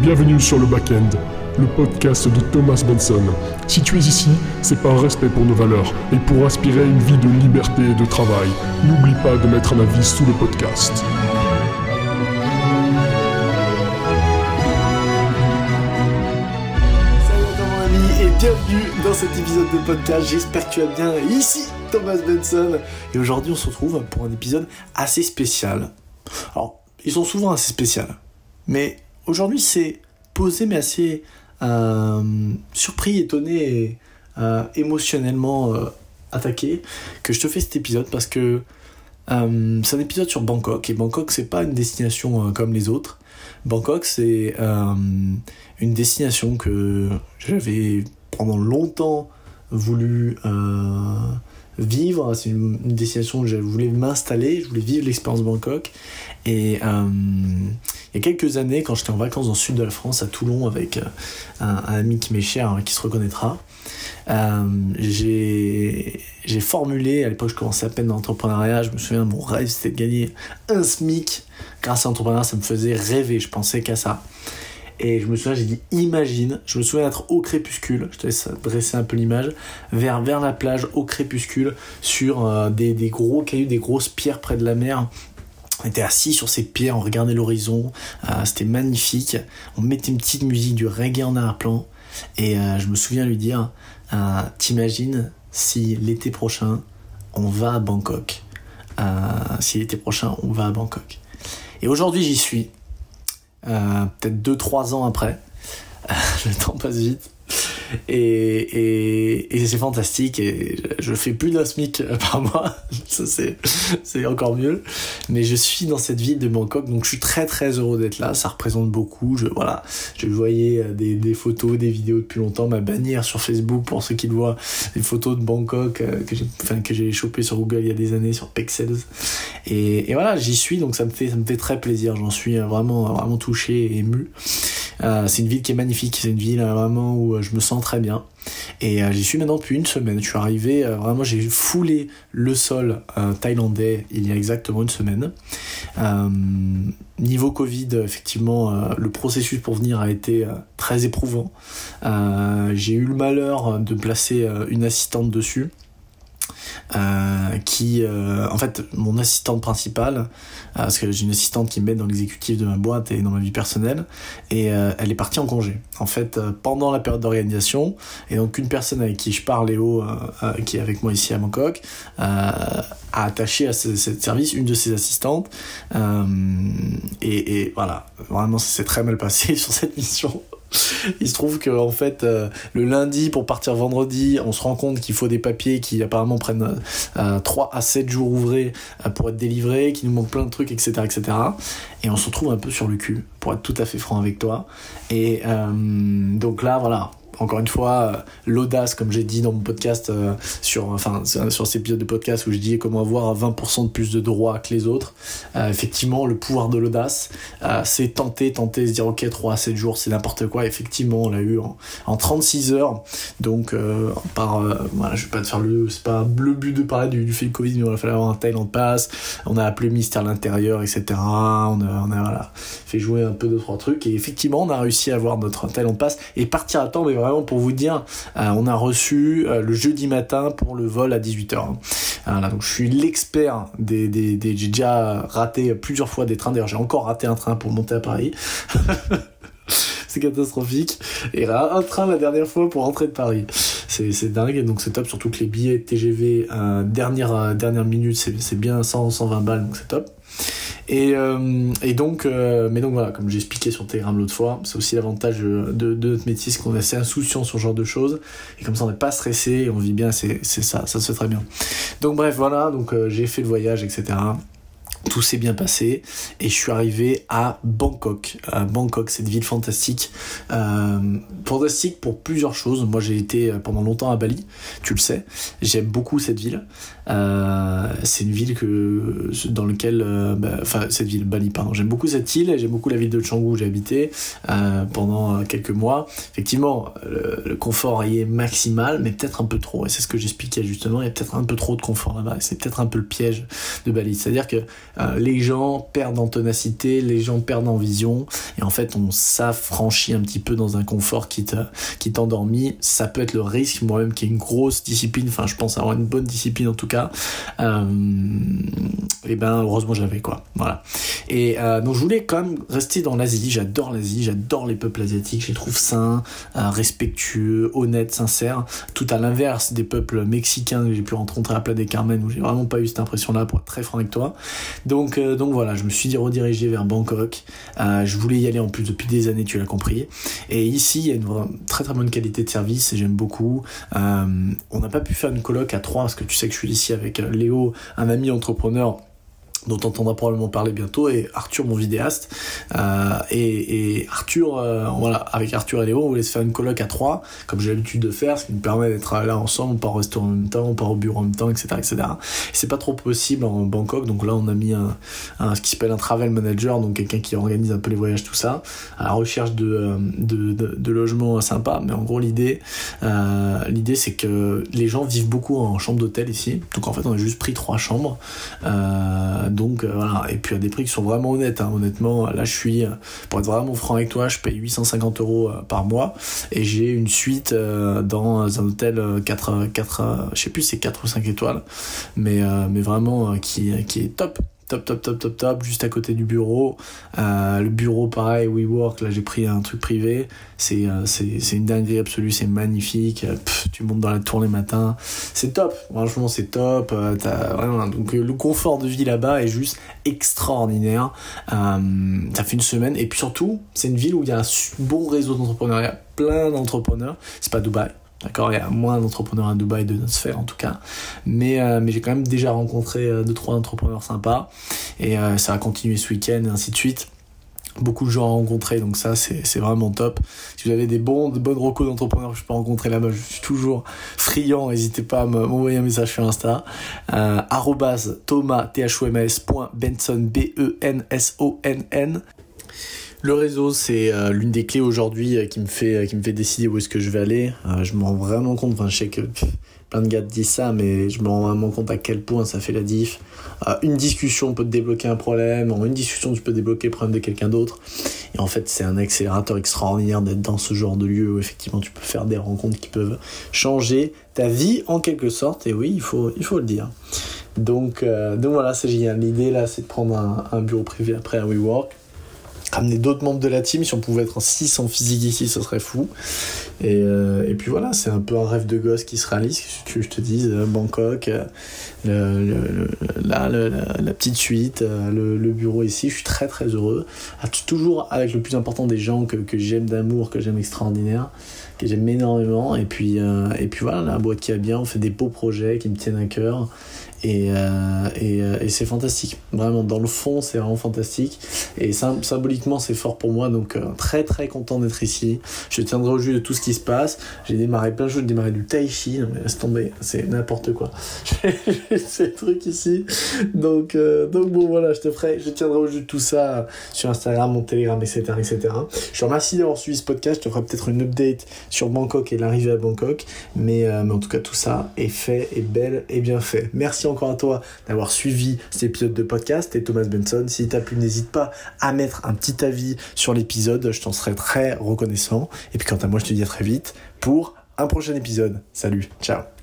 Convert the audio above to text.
Bienvenue sur le Backend, le podcast de Thomas Benson. Si tu es ici, c'est par respect pour nos valeurs et pour aspirer à une vie de liberté et de travail. N'oublie pas de mettre un avis sous le podcast. Salut à mon ami et bienvenue dans cet épisode de podcast. J'espère que tu vas bien. Ici Thomas Benson et aujourd'hui on se retrouve pour un épisode assez spécial. Alors ils sont souvent assez spéciaux, mais aujourd'hui c'est posé mais assez euh, surpris, étonné et euh, émotionnellement euh, attaqué que je te fais cet épisode parce que c'est un épisode sur Bangkok et Bangkok c'est pas une destination comme les autres. Bangkok c'est une destination que j'avais pendant longtemps voulu vivre. C'est une, destination où je voulais m'installer, je voulais vivre l'expérience Bangkok. Et euh, il y a quelques années, quand j'étais en vacances dans le sud de la France, à Toulon, avec euh, un, ami qui m'est cher, hein, qui se reconnaîtra, euh, j'ai j'ai formulé, à l'époque je commençais à peine dans l'entrepreneuriat, je me souviens, mon rêve c'était de gagner un SMIC. Grâce à l'entrepreneuriat, ça me faisait rêver, je pensais qu'à ça. Et je me souviens, j'ai dit imagine, je me souviens d'être au crépuscule, je te laisse dresser un peu l'image, vers, vers la plage au crépuscule, sur euh, des, des gros cailloux, des grosses pierres près de la mer. On était assis sur ces pierres, on regardait l'horizon, euh, c'était magnifique. On mettait une petite musique du reggae en arrière-plan. Et euh, je me souviens lui dire T'imagines si l'été prochain, on va à Bangkok? Si l'été prochain, on va à Bangkok. Et aujourd'hui, j'y suis. Euh, Peut-être 2-3 ans après. le temps passe vite. Et, et, et c'est fantastique et je, fais plus d'un SMIC par mois, ça c'est, c'est encore mieux. Mais je suis dans cette ville de Bangkok, donc je suis très très heureux d'être là, ça représente beaucoup. Je, voilà, je voyais des, des photos, des vidéos depuis longtemps, ma bannière sur Facebook pour ceux qui le voient, des photos de Bangkok euh, que j'ai, enfin, que j'ai chopé sur Google il y a des années sur Pexels. Et, et voilà, j'y suis, donc ça me fait, ça me fait très plaisir, j'en suis vraiment, vraiment touché et ému. Euh, c'est une ville qui est magnifique, c'est une ville euh, vraiment où euh, je me sens très bien. Et j'y suis maintenant depuis une semaine. Je suis arrivé, vraiment, j'ai foulé le sol thaïlandais il y a exactement une semaine. Niveau Covid, effectivement, le processus pour venir a été très éprouvant. J'ai eu le malheur de placer une assistante dessus. Euh, qui euh, en fait mon assistante principale euh, parce que j'ai une assistante qui m'aide dans l'exécutif de ma boîte et dans ma vie personnelle et euh, elle est partie en congé. En fait pendant la période d'organisation et donc une personne avec qui je parle Léo qui est avec moi ici à Bangkok a attaché à ce, ce service une de ses assistantes et, et voilà. Vraiment ça s'est très mal passé sur cette mission il se trouve que en fait euh, le lundi pour partir vendredi, on se rend compte qu'il faut des papiers qui apparemment prennent euh, 3 à 7 jours ouvrés euh, pour être délivrés, qu'il nous manque plein de trucs, etc., etc. Et on se retrouve un peu sur le cul, pour être tout à fait franc avec toi. Et euh, donc là, voilà. Encore une fois, euh, l'audace, comme j'ai dit dans mon podcast, euh, sur, enfin, sur cet épisode de podcast où je dis comment avoir 20% de plus de droits que les autres. Euh, effectivement, le pouvoir de l'audace, c'est tenter, tenter, se dire ok, 3 à 7 jours, c'est n'importe quoi. Effectivement, on l'a eu en, en 36 heures. Donc, par, voilà, je vais pas te faire le, c'est pas le but de parler du, fait du Covid, mais il a fallu avoir un Thailand Pass. On a appelé le ministère l'Intérieur, etc. On a, on a voilà, fait jouer un peu deux, trois trucs. Et effectivement, on a réussi à avoir notre Thailand Pass et partir à temps, mais vraiment pour vous dire, euh, on a reçu euh, le jeudi matin pour le vol à 18h. Voilà, donc je suis l'expert des, des, des j'ai déjà raté plusieurs fois des trains. D'ailleurs, j'ai encore raté un train pour monter à Paris. c'est catastrophique. Et un train la dernière fois pour rentrer de Paris. C'est, dingue, et donc c'est top, surtout que les billets TGV euh, dernière, dernière minute, c'est, c'est bien 100, 120 balles, donc c'est top. Et, euh, et donc, euh, mais donc voilà, comme j'ai expliqué sur Telegram l'autre fois, c'est aussi l'avantage de, de, de notre métier, c'est qu'on est assez insouciant sur ce genre de choses, et comme ça on n'est pas stressé, on vit bien, c'est, c'est ça, ça se fait très bien. Donc bref, voilà, donc euh, j'ai fait le voyage, etc. Tout s'est bien passé et je suis arrivé à Bangkok. Bangkok, cette ville fantastique. Euh, fantastique pour plusieurs choses. Moi, j'ai été pendant longtemps à Bali, tu le sais. J'aime beaucoup cette ville. Euh, c'est une ville que dans laquelle, euh, bah, enfin cette ville Bali, pardon. J'aime beaucoup cette île. J'aime beaucoup la ville de Canggu où j'ai habité euh, pendant quelques mois. Effectivement, le confort y est maximal, mais peut-être un peu trop. Et c'est ce que j'expliquais justement. Il y a peut-être un peu trop de confort là-bas. C'est peut-être un peu le piège de Bali. C'est-à-dire que euh, les gens perdent en ténacité, les gens perdent en vision, et en fait on s'affranchit un petit peu dans un confort qui t'endormit. Ça peut être le risque, moi-même qui ai une grosse discipline, enfin je pense avoir une bonne discipline en tout cas. Euh, et ben heureusement j'avais quoi, voilà. Et euh, donc je voulais quand même rester dans l'Asie. J'adore l'Asie, j'adore les peuples asiatiques. Je les trouve sains, respectueux, honnêtes, sincères. Tout à l'inverse des peuples mexicains que j'ai pu rencontrer à Playa des Carmen où j'ai vraiment pas eu cette impression-là pour être très franc avec toi. Donc donc voilà, je me suis redirigé vers Bangkok. je voulais y aller en plus depuis des années, tu l'as compris. Et ici il y a une très très bonne qualité de service et j'aime beaucoup. on n'a pas pu faire une coloc à trois parce que tu sais que je suis ici avec Léo, un ami entrepreneur dont on entendra probablement parler bientôt, et Arthur, mon vidéaste. Euh, et, Arthur, euh, voilà, avec Arthur et Léo, on voulait se faire une coloc à trois, comme j'ai l'habitude de faire, ce qui me permet d'être là ensemble, on part au restaurant en même temps, on part au bureau en même temps, etc. etc. c'est pas trop possible en Bangkok, donc là on a mis un, ce qui s'appelle un travel manager, donc quelqu'un qui organise un peu les voyages, tout ça, à la recherche de, euh, de, de, de logements sympas. Mais en gros, l'idée, l'idée c'est que les gens vivent beaucoup en chambre d'hôtel ici, donc en fait on a juste pris trois chambres. Donc euh, voilà, et puis à des prix qui sont vraiment honnêtes. Hein. Honnêtement, là je suis, euh, pour être vraiment franc avec toi, je paye 850 euros euh, par mois et j'ai une suite dans un hôtel 4, 4 je sais plus c'est 4 ou 5 étoiles, mais, mais vraiment qui, qui est top top, top, top, top, top, juste à côté du bureau. Euh, le bureau, pareil, WeWork, là j'ai pris un truc privé. C'est euh, une dinguerie absolue, c'est magnifique. tu montes dans la tour les matins. C'est top, franchement, c'est top. Euh, donc le confort de vie là-bas est juste extraordinaire. ça fait une semaine. Et puis surtout, c'est une ville où il y a un bon réseau d'entrepreneuriat, plein d'entrepreneurs. C'est pas Dubaï D'accord, il y a moins d'entrepreneurs à Dubaï de notre sphère en tout cas, mais, euh, mais j'ai quand même déjà rencontré euh, deux trois entrepreneurs sympas et euh, ça va continuer ce week-end et ainsi de suite. Beaucoup de gens à rencontrer, donc ça c'est vraiment top. Si vous avez des bons, de bonnes recos d'entrepreneurs que je peux rencontrer là-bas, je suis toujours friand. N'hésitez pas à m'envoyer un message sur Insta. Euh, thomas benson b e n s o n n le réseau, c'est euh, l'une des clés aujourd'hui euh, qui me fait euh, qui me fait décider où est-ce que je vais aller. je me rends vraiment compte. Enfin, je sais que plein de gars disent ça, mais je me rends vraiment compte à quel point ça fait la diff. une discussion peut te débloquer un problème. En une discussion, tu peux débloquer le problème de quelqu'un d'autre. Et en fait, c'est un accélérateur extraordinaire d'être dans ce genre de lieu où effectivement tu peux faire des rencontres qui peuvent changer ta vie en quelque sorte. Et oui, il faut il faut le dire. Donc voilà, c'est génial. L'idée là, c'est de prendre un, un bureau privé après à WeWork ramener d'autres membres de la team. Si on pouvait être en 6 en physique ici, ce serait fou. Et, euh, et puis voilà, c'est un peu un rêve de gosse qui se réalise. Que je te dise, euh, Bangkok, euh, le, là, la petite suite, le, bureau ici, je suis très très heureux. Ah, toujours avec le plus important des gens que, que j'aime d'amour, que j'aime extraordinaire, que j'aime énormément. Et puis, et puis voilà, la boîte qui a bien, on fait des beaux projets qui me tiennent à cœur. Et, euh, euh, et c'est fantastique. Vraiment, dans le fond, c'est vraiment fantastique. Et symboliquement, c'est fort pour moi. Donc, euh, très très content d'être ici. Je tiendrai au jus de tout ce qui se passe. J'ai démarré plein de choses. J'ai démarré du tai chi. Mais laisse tomber. C'est n'importe quoi. Ces trucs ici. Donc, donc, bon, voilà, je te ferai. Je tiendrai au jus de tout ça sur Instagram, mon Telegram, etc. etc. Je te remercie d'avoir suivi ce podcast. Je te ferai peut-être une update sur Bangkok et l'arrivée à Bangkok. Mais, mais en tout cas, tout ça est fait, est belle et bien fait. Merci encore à toi d'avoir suivi cet épisode de podcast. Et Thomas Benson, si t'as plu, n'hésite pas à mettre un petit avis sur l'épisode. Je t'en serai très reconnaissant. Et puis quant à moi, je te dis à très vite pour un prochain épisode. Salut, ciao